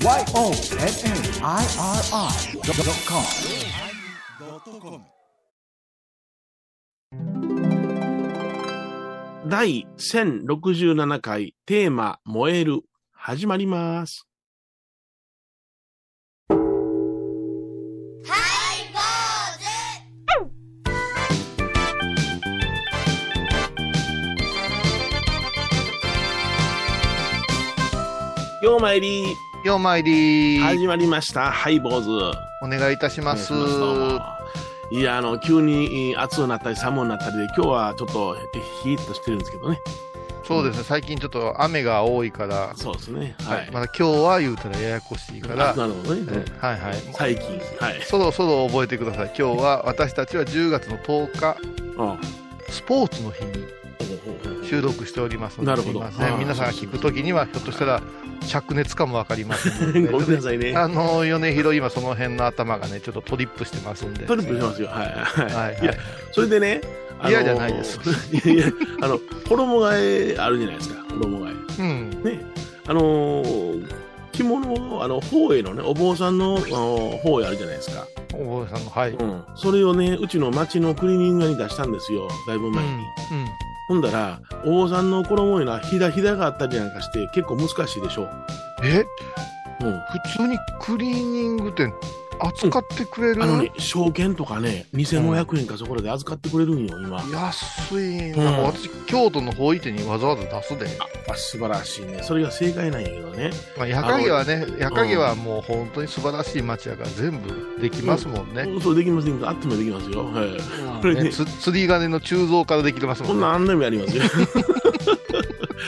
YONNIRI.com 第1067回テーマ燃える。始まります。ようまいり、ようまいり、始まりました。ハイボーズ。お願いいたします。いや、あの、急に暑くなったり寒くなったりで、今日はちょっとヒーッとしてるんですけどね。そうですね、最近ちょっと雨が多いから、そうですね。ははいい。まだ今日は言うたらややこしいから、あなるほどね。うんはいはい。最近。はい。そろそろ覚えてください。今日は私たちは10月の10日、あスポーツの日に収録しておりますので、なるほど皆さんが聞くときには、ひょっとしたら灼熱かもわかりませんので、ごめんなさいね。あの米広、今その辺の頭がね、ちょっとトリップしてますんで。トリップしますよ。はい。はい。はいはいいや、それでね、あの嫌じゃないです。いやあの、衣替えあるじゃないですか。衣替うん。え。ね。あのー、着物、あの、法営のね、お坊さんの、あの、法営あるじゃないですか。お坊さんの、はい。うん。それをね、うちの町のクリーニング屋に出したんですよ。だいぶ前に。うんほんだら、お坊さんの衣いうのはひだひだがあったりなんかして、結構難しいでしょ。え？うん。普通にクリーニング店扱ってくれる、あのね、証券とかね、2500円かそこらで預かってくれるんよ、今。安いうんな、私京都の法医店にわざわざ出すで、あ素晴らしいね。それが正解なんやけどね。まあ、矢影はね矢影はもう本当に素晴らしい町やから全部できますもんね,そうできます、できます。あってもできますよ。はい。うん、これね釣り鐘の鋳造からできてますもんねこんなんあんなもやりますよ。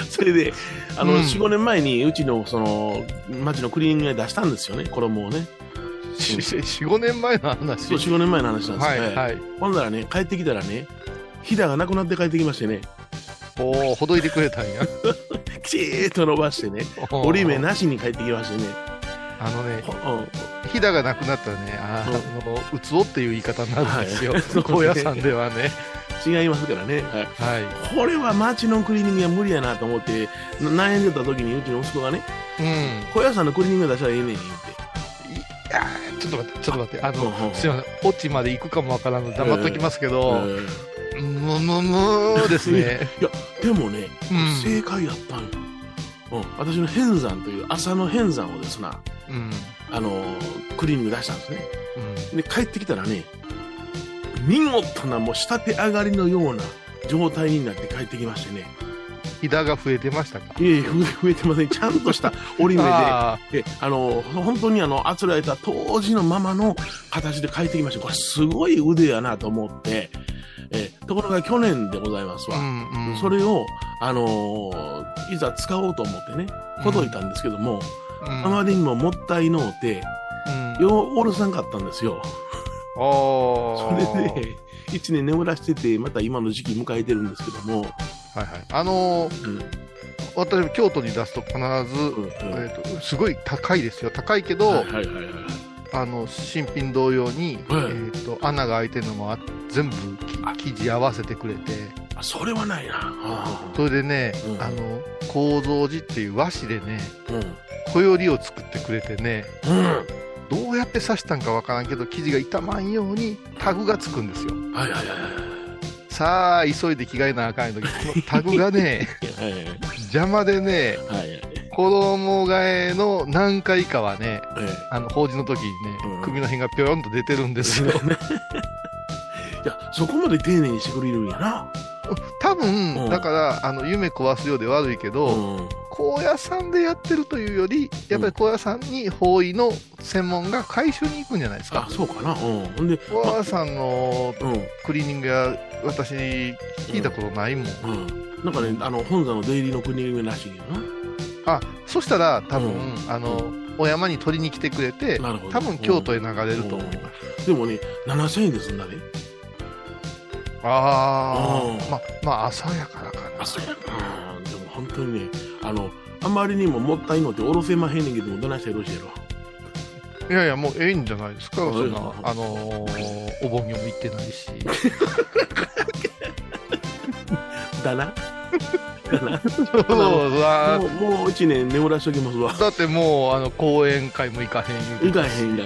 それで、あの、うん4、5年前にうちの、その、町のクリーニング屋に出したんですよね、衣をね。45年前の話。そう、4、5年前の話なんですよ。はいはい。ほんならね、帰ってきたらね、ひだがなくなって帰ってきましてね、おおほどいてくれたんや。きちーっと伸ばしてね、折り目なしに帰ってきましてね、あのねひだがなくなったらねあうん。のうつおっていう言い方になるんですよ、はい。高野山ではね。違いますからね。はい。はい。これは町のクリーニング屋無理やなと思って、な悩んでた時にうちの息子がね、うん小屋さんのクリーニング屋出したらええねん言って。ちょっと待って、ちょっと待って、あの、すいません、オチまで行くかもわからんので黙っときますけうど、んむむむーですね。でもね、うん正解やったんよ。うん、私の変山という朝の変山をですな、うん。あのークリーニング出したんですね。うん。で、帰ってきたらね、見事なもう仕立て上がりのような状態になって帰ってきましてね。ひだが増えてましたか？いえいえ、増えてません。ちゃんとした折り目で、あの、本当にあの、あつらえた当時のままの形で帰ってきました。これすごい腕やなと思って、え、ところが去年でございますーうわ。んうん。それを、あのーいざ使おうと思ってね、ほどいたんですけども、うん、あまりにももったいのうて、うん、ようおろさんかったんですよ。あそーれで、一年眠らしてて、また今の時期迎えてるんですけども、はいはい。あのーうん、私も京都に出すと必ず、うん、うん。えーと、すごい高いですよ。高いけど、はいはいはいはい。あの、新品同様に、はいえーと、穴が開いてるのもあ全部き生地合わせてくれて、あ、それはないな。あそれでね、うんあの、構造寺っていう和紙でね、あうん。小よりを作ってくれてね、うん。どうやって刺したんかわからんけど、生地が傷まんようにタグがつくんですよ。はいはいはいはい。さあ、急いで着替えなあかんのに、タグがね、はいはい邪魔でね、はいはい。衣替えの何回かはね、えあの、法事の時にね、うん首の辺がぴょよんと出てるんですよ。そこまで丁寧にしてくれるんやな。多分、うんだから、あの、夢壊すようで悪いけど、うん。高野山でやってるというより、やっぱり高野山に法医の専門が回収に行くんじゃないですかあ、。そうかな。うん。で、高野山のうん。クリーニング屋、私、聞いたことないもん。うん。なんかね、あの、本座の出入りの国らしいよあ、そしたら、多分、うんあの、お山に取りに来てくれて。多分京都へ流れると思います。でもね、7000円ですんだね。あうんあ、ま、まあ、朝やからかな。あ、そうやな。うん。でも本当にね、あの、あまりにももったいのっておろせまへんねんけども、どないしたらよろしいやろ？いやいや、もうええんじゃないですか、そんなうん、あのーお盆にも行ってないし。だな。そうもう、もう一年眠らしときますわ。だってもう、あの、講演会も行かへん言うていかへん、いかへん、いか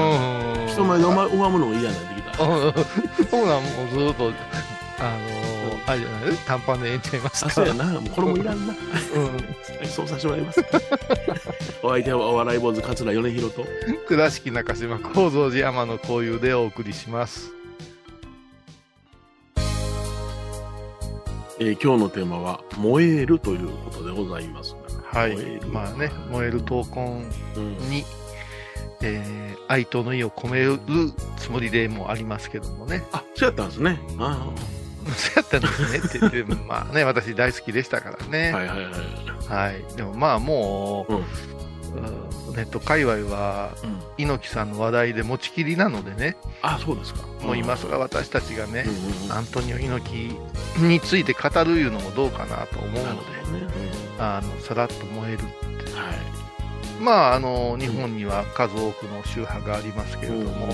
へん。うん。人前でお前、拝むのも嫌になんそうなん、もうずっと、あのあれじゃない？短パンでええんちゃいますあ、か。そうやな。もうこれもいらんな。うん。そうさせてもらいます。お相手はお笑い坊主桂米広と。倉敷中島幸三寺山の交友でお送りします。えー今日のテーマは、燃えるということでございます。はい燃える。まあね、燃える闘魂うん。に、えー愛との意を込めるつもりでもありますけどもね。あ、そうやったんですね。あそうやったんですねって言って、まあね、私大好きでしたからあね。はいはいはい。はい。でもまあもう、うんうんネット界隈はうん。猪木さんの話題で持ちきりなのでね、あ、そうですか。もう今更私たちがねうん、うんうん。アントニオ猪木について語るいうのもどうかなと思うので、ね。あのさらっと燃える。うんはい。まあ、あの日本には数多くの宗派がありますけれども、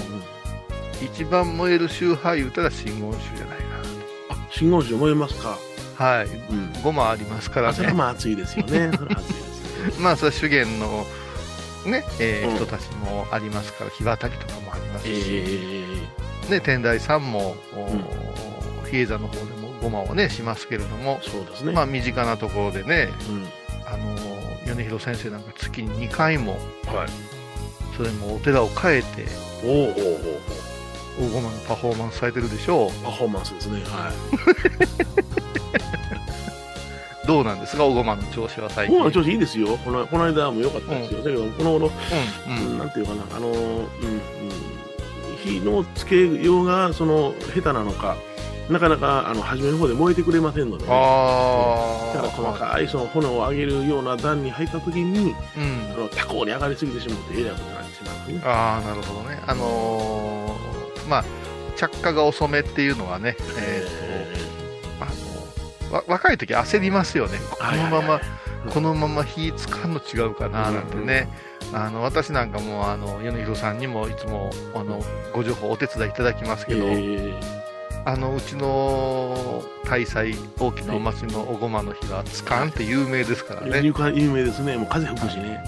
一番燃える宗派言うたら真言宗じゃないあ、真言宗燃えますか。かな。はい。うん。5もありますからあ、それはね。まあ暑いですよね。まあ、それは修験の、ね、えーうん人たちもありますから、日渡りとかもありますえし、えね、天台さんも、おん比叡山の方でもごまをね、しますけれども、そうですね。まあ、身近なところでね、うん。米広先生なんか月に2回も、はい。それもお寺を変えて、おおおお大駒のパフォーマンスされてるでしょパフォーマンスですね。はい。う。どうなんですか、大駒の調子は最近？今の調子いいですよ。このこの間も良かったですよ。だけど、この頃、うん、うん。なんていうかな、あの、うん、うん、火のつけようが、その、下手なのか、なかなか、あの、初めの方で燃えてくれませんので、ね。だから細かいその炎を上げるような段に入った時に、うんあ。の多幸に上がりすぎてしまってえらいことになってしまうんですね。ああ、なるほどね。あのーまあ、着火が遅めっていうのはね、えーと、あの、わ若い時焦りますよね。このまま、このまま火つかんの違うかな、なんてね。あの、私なんかも、あの、米広さんにもいつも、あの、ご情報お手伝いいただきますけど、えあの、うちの大祭、大きなお祭りのおごまの日は、つかんって有名ですからー、ね。有有名ですね。もう風吹くしね。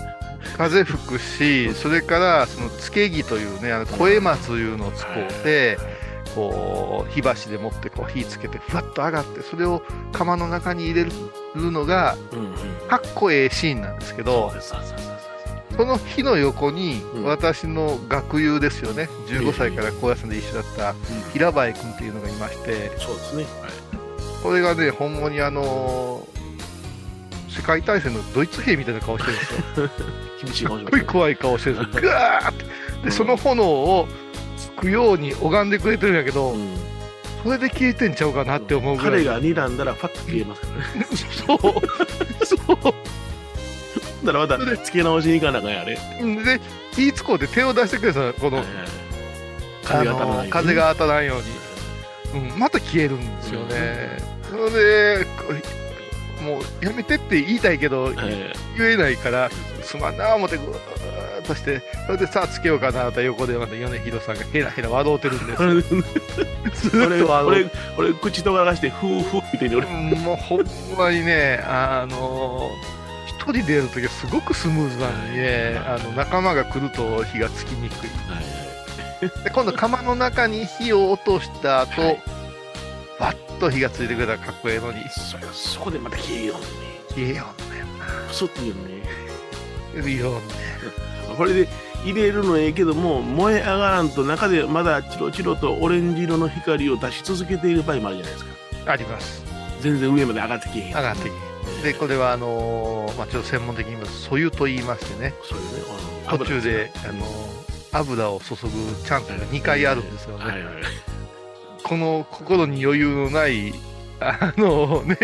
風吹くし、それから、その、つけ木というね、あの、声松いうのを使って、こう、火箸で持って、こう、火つけて、ふわっと上がって、それを窯の中に入れるのが。かっこええシーンなんですけどそう、うその火の横にうん、私の学友ですよね、15歳から高野山で一緒だった平林君っていうのがいまして、そうですね。はい。これがね、ほんまにあの世界大戦のドイツ兵みたいな顔してるんですよ。厳しいかもしすっごい。怖い顔してるんですよ。ぐわーって。で、その炎をつくように拝んでくれてるんやけど、うんそれで消えてんちゃうかなって思うぐらい。彼が睨んだらファッと消えますからね。そう。そう。だからまた付け直しに行かなあかんやね。で、火つこうて手を出してくれたこの、風が当たらないようにあの風が当たらないように。うん、また消えるんですよね。それで、もうやめてって言いたいけど、え言えないから、すまんな思って、ぐーっとして、それでさあつけようかなと横でまた米広さんがヘラヘラ笑うてるんですよ。ず俺、っとあの、俺、俺、口とがらして、ふーふーみたいに俺、もうほんまにね、あの一人でやるときはすごくスムーズなのにね、あの仲間が来ると火がつきにくい。で今度窯の中に火を落とした後、はいバッと火がついてくれたらかっこええのに、それそこでまた消えようね。消えよプスッと言うね。うね。いいよね。これで入れるのええけども、燃え上がらんと中でまだチロチロとオレンジ色の光を出し続けている場合もあるじゃないですか。あります。全然上まで上がってけえへん。上がってきて。で、これはあのーまあちょっと専門的に言いますと、素湯と言いましてね、そうね。あの途中で、あのー油を注ぐチャンスが2回あるんですよね。はいはい。この心に余裕のない、あのね、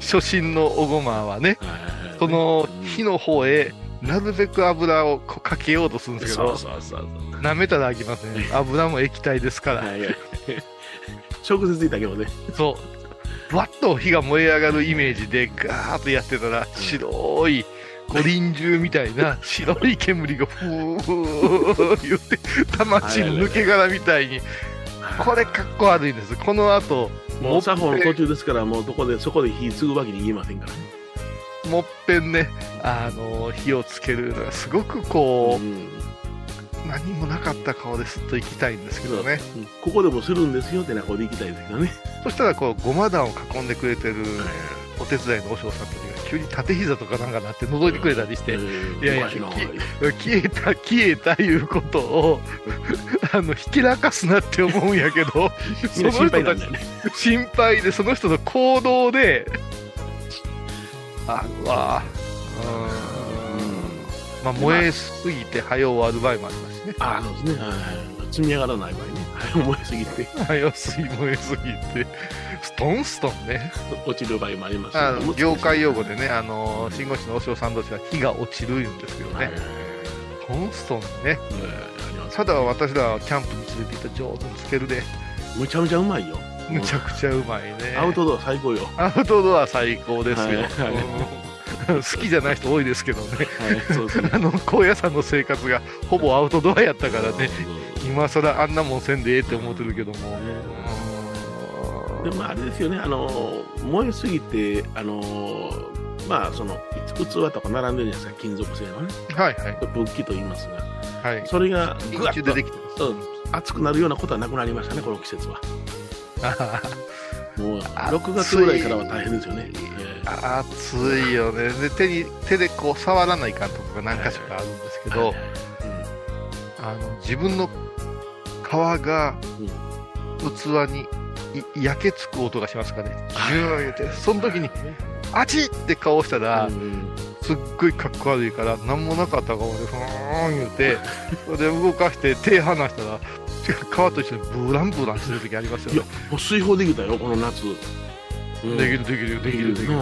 初心のおごまはね、はいその火の方へなるべく油をかけようとするんですけど、そうそうそうそう。舐めたらあきません。油も液体ですから。はいはい。直接言ったけどね。そう。わっと火が燃え上がるイメージでガーッとやってたら、白い、五輪中みたいな白い煙がふー言って、魂の抜け殻みたいに、これかっこ悪いんです。この後、もう作法の途中ですから、もうどこで、そこで火継ぐわけに言えませんからね。もっぺんね、あの、火をつけるのがすごくこう、ん何もなかった顔ですっと行きたいんですけどね。うんここでもするんですよってな、こうで行きたいですけどね。そしたら、こう、ごま団を囲んでくれてるお手伝いの和尚さんたちが急に縦膝とかなんかなって覗いてくれたりして、いやいや消えた、消えたいうことを、あの、ひけらかすなって思うんやけど、みんな心配なんちね。心配で、その人の行動で、あうわうんまあ、燃えすぎて早終わる場合もありますしね。ああ、そうですね。はい積み上がらない場合ね。はい燃えすぎて早すぎ、燃えすぎて、ストンストンね。落ちる場合もありますしあの業界用語でね、あの、信号師の和尚さん同士は火が落ちる言うんですけどねはい。ストンストンね。うんただ私らはキャンプに連れて行ったら上手につけるで、むちゃむちゃうまいよ。むちゃくちゃうまいね。アウトドア最高よ。アウトドア最高ですよ。はい 好きじゃない人多いですけどね。はい、そうですね。あの高野山の生活がほぼアウトドアやったからね、今そらあんなもんせんでええって思ってるけども。でもあれですよね、あの燃えすぎて、あのまあ、その器とか並んでるじゃないですか、金属製のね、はいはい仏器と言いますが、はい。それがぐわっと中でできてます。うん熱くなるようなことはなくなりましたね、この季節は。もう6月ぐらいからは大変ですよね。暑いよね。で手に手でこう触らないかんとこが何箇所かあるんですけど、あの自分の皮が器にい焼けつく音がしますかね、ジュー言って。その時にあちって顔したら、うんすっごいかっこ悪いから何もなかった顔でふーん言うて それで動かして手離したら皮と一緒にブランブランする時ありますよいやね、もう炊飯できたよ、この夏。うん。できるできるできるできる、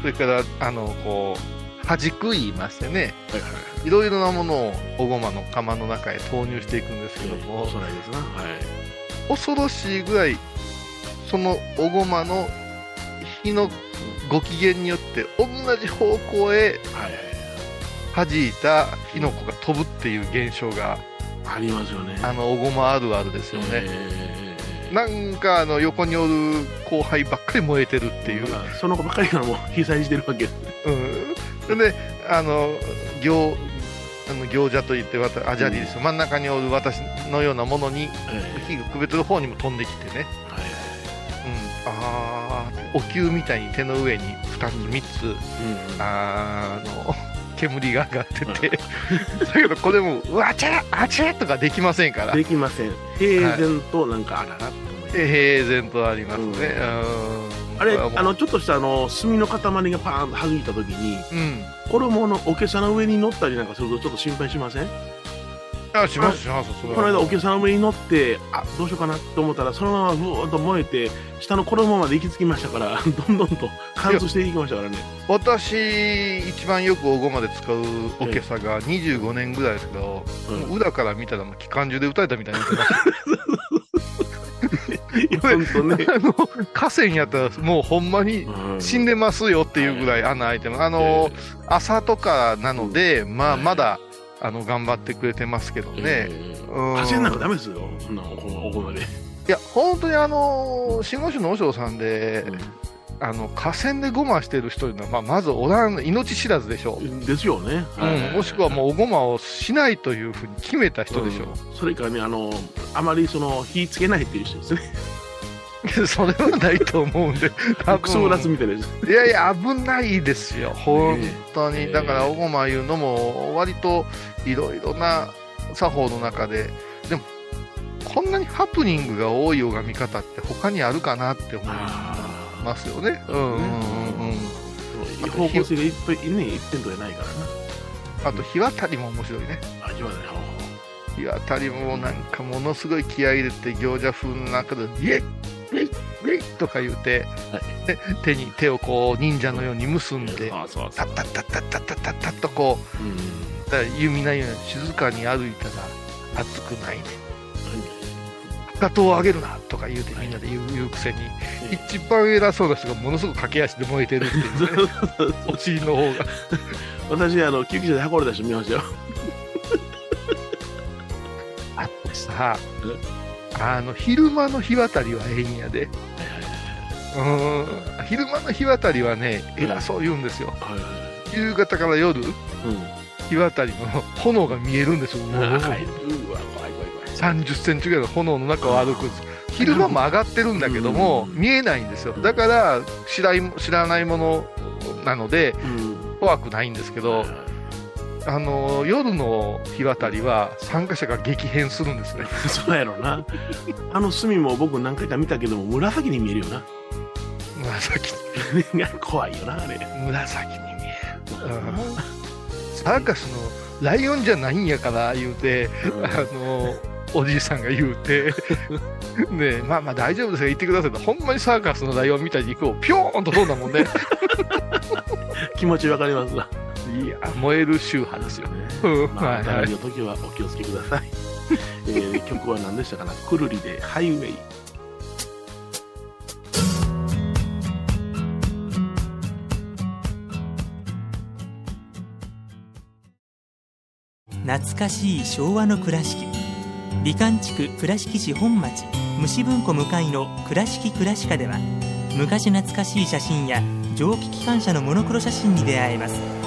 それからあのこう端く言いましてね。はいはいい。ろいろなものをおごまの釜の中へ投入していくんですけども、おそらいですな。はい。恐ろしいぐらいそのおごまの火のご機嫌によって同じ方向へはい弾いた火の粉が飛ぶっていう現象がありますよね。あのおごまあるあるですよね、えーなんかあの横におる後輩ばっかり燃えてるっていう、まあその子ばっかりがもう被災してるわけ。です。うん、であの行あの行者といってわたアジャリです、真ん中におる私のようなものにえ火がくべてる方にも飛んできてね、ーはいうん、あーお灸みたいに手の上に2つ3つ。うんあの煙が上がってて、だけどこれもうわちゃあちゃとかできませんから。できません。平然となんかあららっと思い平然とありますね、うん。うん。あれ、あの、ちょっとしたあの、炭の塊がパーンと弾いたときに、うん。衣のおけさの上に乗ったりなんかするとちょっと心配しません？あしますしますこの間おけさの上に乗って、あ、どうしようかなと思ったら、そのままふーっと燃えて、下の衣まで行き着きましたから、どんどんと貫通していきましたからね。私一番よくおごまで使うおけさが25年ぐらいですけど、うん。裏から見たらもう機関銃で撃たれたみたいになってます。本当ね。あの河川やったらもうほんまにうん。死んでますよっていうぐらい穴開いてます。あの、朝とかなので、まあ、まだあの頑張ってくれてますけどね、えーうん。走んなんかダメですよ。そんなおこおこまで。いや本当にあの信号種の和尚さんで、あの河川でごましてる人いうのは、まあ、まずおらん命知らずでしょう、ですよね。うん、もしくはもうおごまをしないというふうに決めた人でしょう、うん。それからね、あの、あまりその、火つけないっていう人ですね。それはないと思うんで、多クソラス分みたいな。いやいや、危ないですよ、本当に。ええだから、おごまいうのも、割といろいろな作法の中で、でも、こんなにハプニングが多い拝み方って、他にあるかなって思いあますよね。うんうんうんうん。あ。方向性がいっぱいね、一点とやないからな。あと、日渡りも面白いね。あ、今だね。日渡りもなんかものすごい気合い入れて、行者風の中で、イェイグイッェイとか言うて、はい、で手に手をこう忍者のように結んで、タッタッタッタッタッタッタッタッとこう、うん、だ弓ないように静かに歩いたら熱くないね。かかとを上げるなとか言うてみんなで言う,、言うくせに、一番偉そうな人がものすごく駆け足で燃えてるっていうね。お尻の方が。私あの救急車で運ばれた人見ましたよ。あってさ。あの、昼間の日渡りはええんやで。うん。昼間の日渡りはね、偉そう言うんですよ。はいはい夕方から夜、うん。日渡りの炎が見えるんですよ。はい。うわ、怖い怖い怖い。30センチぐらいの炎の中を歩くんです。昼間も上がってるんだけども、うん見えないんですよ。だから知らい、知らないものなので、うん。怖くないんですけど、あの、夜の日渡りは参加者が激変するんですね。そうやろな。あの隅も僕何回か見たけども、紫に見えるよな。紫、怖いよな、あれ。紫に見える。うんサーカスのライオンじゃないんやから言うて、あの、おじいさんが言うて、ねえまあまあ大丈夫ですよ、言ってくださいと、ほんまにサーカスのライオンみたいにこう、ぴょーんと飛んだもんね。気持ちわかりますわ。いや、燃える宗派ですよ。う んまあ、お便りの時はお気をつけください。えー曲は何でしたかな？くるりでハイウェイ。懐かしい昭和の倉敷美観地区倉敷市本町虫文庫向かいの「倉敷倉歯科」では昔懐かしい写真や蒸気機関車のモノクロ写真に出会えます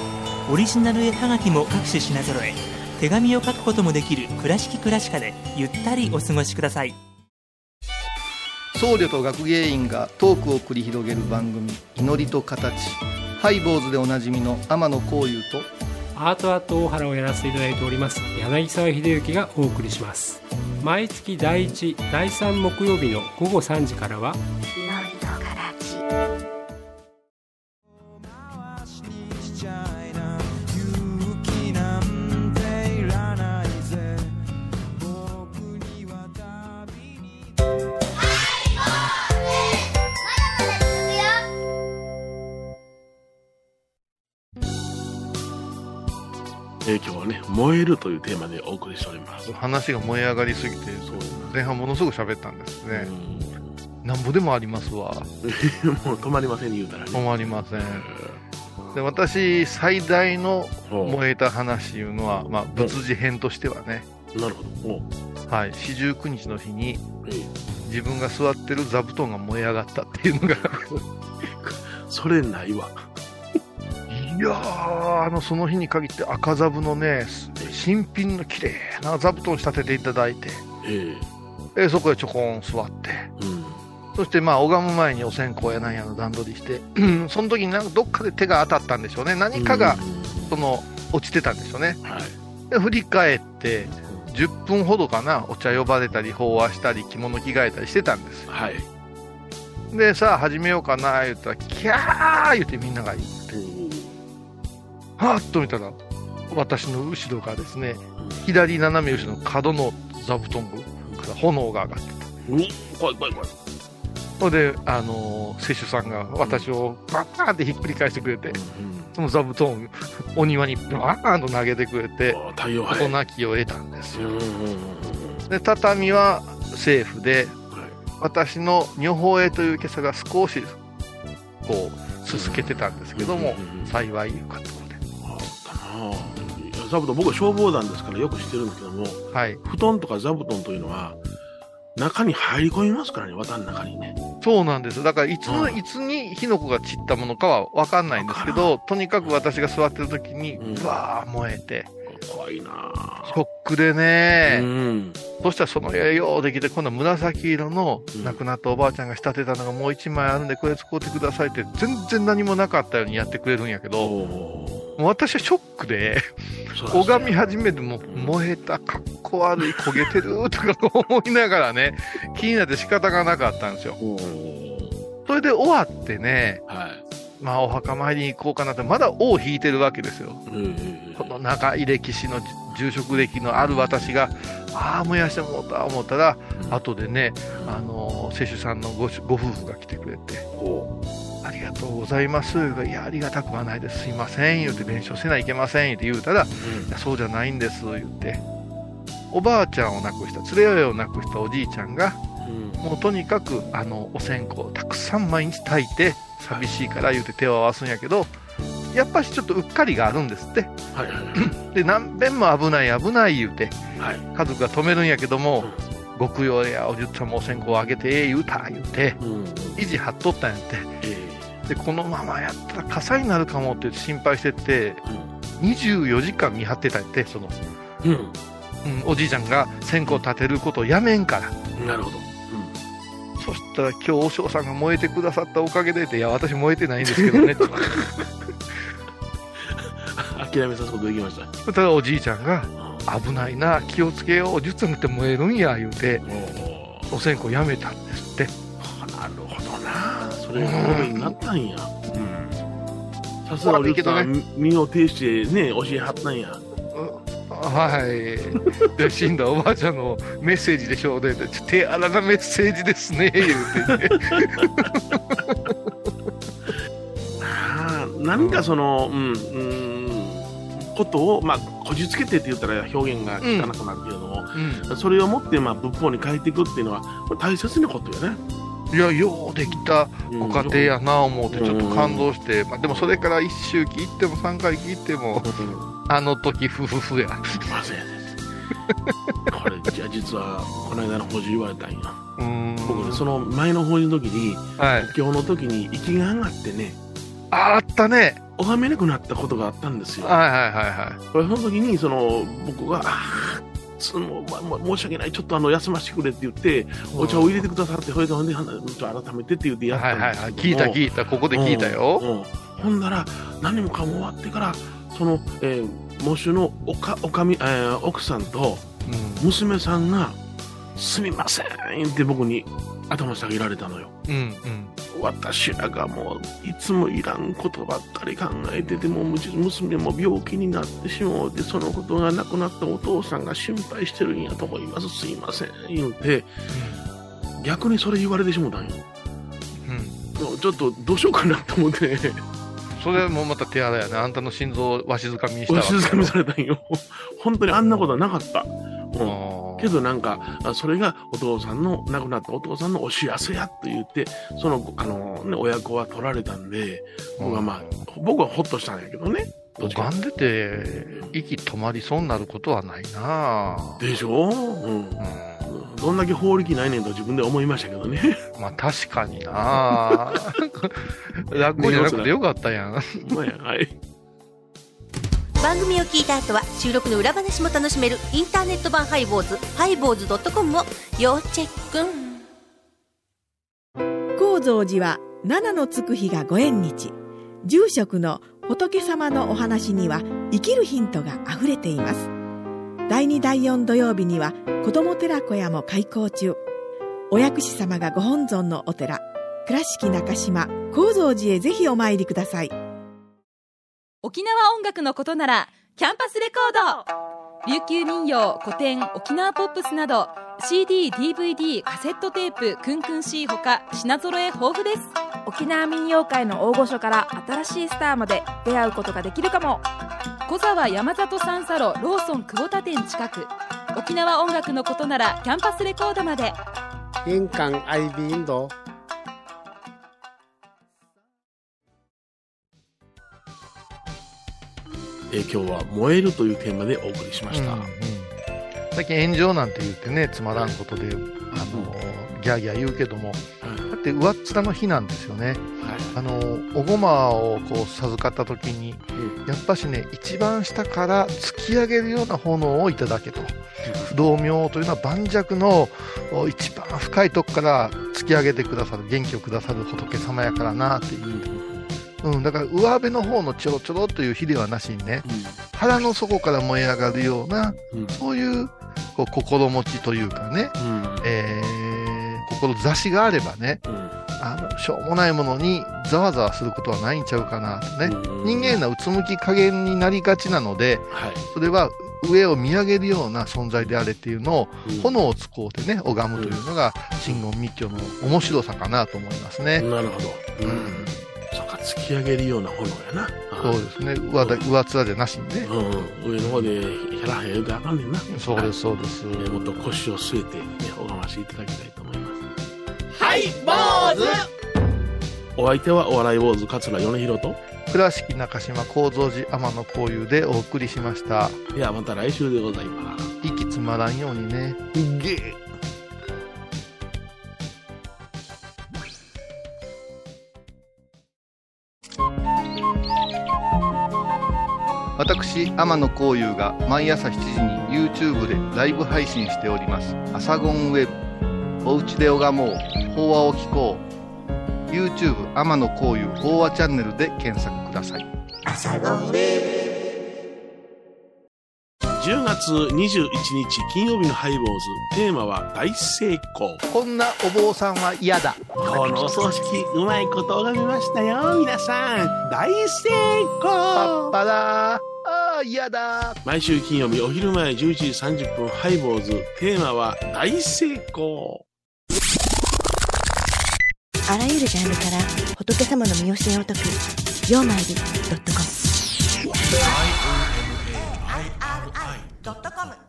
オリジナル絵はがきも各種品揃え。手紙を書くこともできる「倉敷倉歯科」でゆったりお過ごしください。僧侶と学芸員がトークを繰り広げる番組「祈りと形」ハイ坊主でおなじみの天野幸雄とアートアート大原をやらせていただいております柳沢秀幸がお送りします。毎月第1第3木曜日の午後3時からはえー今日はね、燃えるというテーマでお送りしております。話が燃え上がりすぎて、そう前半ものすごく喋ったんですね。うなんぼでもありますわ。ん もう止まりませんね、言うたらね。止まりません。で私、最大のお燃えた話いうのは、まあ、仏事編としてはね、なるほど。おはい、四十九日の日にえー自分が座ってる座布団が燃え上がったっていうのが、い それないわ。やー、あの、その日に限って赤座布のね、新品の綺麗な座布団仕立てていただいて、ええそこへちょこん座って、えうん。そしてまあ拝む前にお線香やなんやの段取りして、う んその時になんかどっかで手が当たったんでしょうね。何かがうんその落ちてたんでしょうね。はい。で振り返って、10分ほどかな、お茶呼ばれたり、法話したり、着物着替えたりしてたんですよ。はい。で、さあ始めようかな、言ったら、キャー言ってみんなが言って、はーっと見たら、私の後ろがですね、左斜め後ろの角の座布団部から炎が上がってうん。怖い怖い怖い。それで、あのー、施主さんが私をバッーンってひっくり返してくれて、その座布団をお庭にバーンと投げてくれて、お太陽事杯。なきを得たんですよ。で、畳はセーフで、はい私の女宝絵という今朝が少し、こう、すすけてたんですけども幸いいうかった座布団、僕は消防団ですからよく知ってるんですけども、はい。布団とか座布団というのは、中に入り込みますからね、綿の中にね。そうなんです。だから、いついつに火の粉が散ったものかはわかんないんですけど、とにかく私が座ってる時に、うんうわー燃えて、怖いな。あショックでね、うん。そしたらその絵ようできて、今度は紫色のうん。亡くなったおばあちゃんが仕立てたのがもう一枚あるんで、これ使ってくださいって、全然何もなかったようにやってくれるんやけど、もおう私はショックで、ー拝み始めても、燃えた、かっこ悪い、焦げてるとか思いながらね、気になって仕方がなかったんですよ。それで終わってね、はい。まあお墓参りに行こうかなって、まだ尾を引いてるわけですよ。えこの長い歴史の住職歴のある私が、ああ、燃やしてもうた思ったら、後でね、あの、施主さんのごしご夫婦が来てくれて、おありがとうございます。いや、ありがたくはないです。すいません。言うて、弁償せないけません。言うて言うたら、いやそうじゃないんです。言って。おばあちゃんを亡くした、連れ親を亡くしたおじいちゃんが、うんもうとにかく、あの、お線香をたくさん毎日炊いて、寂しいから言うて手を合わすんやけど、やっぱしちょっとうっかりがあるんですって。はいはい で、何遍も危ない危ない言うて、はい。家族が止めるんやけども、極用やおじゅっちゃんもお線香をあげてええ言うた言うて、うん。維持張っとったんやって。えで、このままやったら火災になるかもって心配してて、え24時間見張ってたんやって、その、うん。うん、おじいちゃんが線香立てることをやめんから。うん。なるほど。そしたら今日お嬢さんが燃えてくださったおかげでって、いや、私燃えてないんですけどね。うん。諦めさすことできました。たらおじいちゃんが、危ないな、気をつけよう、10分って燃えるんや、言うて、お線香やめたんですって。なるほどな。それがごめになったんや。さすがおじさん、身を挺してね、教えはったんや。はい。で、死んだおばあちゃんのメッセージでしょうね。ちょ手荒なメッセージですね、言うて、ね。ああ、何かその、うん、うん、ことを、まあ、こじつけてって言ったら表現が汚くなるけれども、うん。それをもって、まあ、仏法に変えていくっていうのは、大切なことよね。いや、ようできたご家庭やな思うて、ちょっと感動して、まあ、でもそれから一周期行っても三回忌行っても、あの時、ふふふや。まずやです。これ、じゃあ実は、この間の法事言われたんよ。うーん。僕ね、その前の法事の時に、はい。今日の時に息が上がってね、ああったね。拝めなくなったことがあったんですよ。はいはいはいはこれその時に、その、僕が、ああ、その申し訳ない、ちょっとあの休ませてくれって言って、い。お茶を入れてくださって、それでほんで、改めてって言ってやったはいはいはい。んですけども聞いた聞いた。ここで聞いたよ。うんうんほんなら、何もかも終わってから、その、えー、喪主のおか、おかみ、えー奥さんと娘さんが、すみませんって僕に頭下げられたのよ。うん。うん私らがもういつもいらんことばっかり考えてても娘も病気になってしもうてそのことが亡くなったお父さんが心配してるんやと思いますすいません言うて逆にそれ言われてしもうたんようん。うん。ちょっとどうしようかなと思ってそれもまた手荒やね。あんたの心臓をわしづかみにしたおわけ静かみされたんよ。本当にあんなことはなかった、うん。けどなんか、あそれがお父さんの、亡くなったお父さんのお幸せやと言って、その、あの、ね、親子は取られたんで、僕はまあ、僕はほっとしたんやけどね。拝んでて、息止まりそうになることはないなぁでしょ？うん。うどんだけ法力ないねんと自分で思いましたけどね。ん。まあ確かにな ぁ楽じゃなくてよかったやん。まはい。番組を聞いた後は収録の裏話も楽しめるインターネット版ハイボーズハイボーズドットコムを要チェック高蔵寺は七のつく日がご縁日住職の仏様のお話には生きるヒントがあふれています第2第4土曜日には子ども寺小屋も開校中。お薬師様がご本尊のお寺倉敷中島・高蔵寺へぜひお参りください。沖縄音楽のことならキャンパスレコード。琉球民謡古典沖縄ポップスなど CD、DVD、カセットテープクンクン C ほか品揃え豊富です。沖縄民謡界の大御所から新しいスターまで出会うことができるかも小沢山里三佐路ローソン久保田店近く。沖縄音楽のことならキャンパスレコードまで。印港 IB 印度えー今日は燃えるというテーマでお送りしました。うんうん。最近炎上なんて言ってね、つまらんことで、あの、ギャーギャー言うけども、って上っ面の日なんですよね。はいあの、おごまをこう授かった時に、やっぱしね、一番下から突き上げるような炎をいただけと。道明というのは盤石のお一番深いとこから突き上げてくださる、元気をくださる仏様やからなっていう。うん、だから上辺の方のちょろちょろという火ではなしにね、腹の底から燃え上がるような、うんそういうこう心持ちというかね、うんえー、心差しがあればね、うんあの、しょうもないものにざわざわすることはないんちゃうかなとね。うん人間なうつむき加減になりがちなので、はいそれは上を見上げるような存在であれっていうのを、うん炎を使うてね、拝むというのが、真言密教の面白さかなと思いますね。なるほど。うん。そうか、突き上げるような炎やな。そうですね。上だ上面じゃなしにね。うん、上の方でヘラヘラ言うてあかんねんな。そうです、そうです。えーもっと腰を据えて、ね、拝ましていただきたいと思います。お相手はお笑い坊主桂米宏と。倉敷中島幸三寺天野幸雄でお送りしました。ではまた来週でございます。息つまらんようにね。ゲー私天野幸雄が毎朝7時に YouTube でライブ配信しております「アサゴンウェブ」「おうちで拝もう。法話を聞こう」YouTube 天野幸雄法話チャンネルで検索ください。10月21日金曜日のハイボーズ。テーマは大成功。こんなお坊さんは嫌だ。このお葬式うまいこと拝みましたよ。皆さん。大成パッ功パだあー嫌だ。毎週金曜日お昼前11時30分ハイボーズ。テーマは大成功あらゆるジャンルから仏様の身教えを解く「曜マイルドットコム」「IRI.com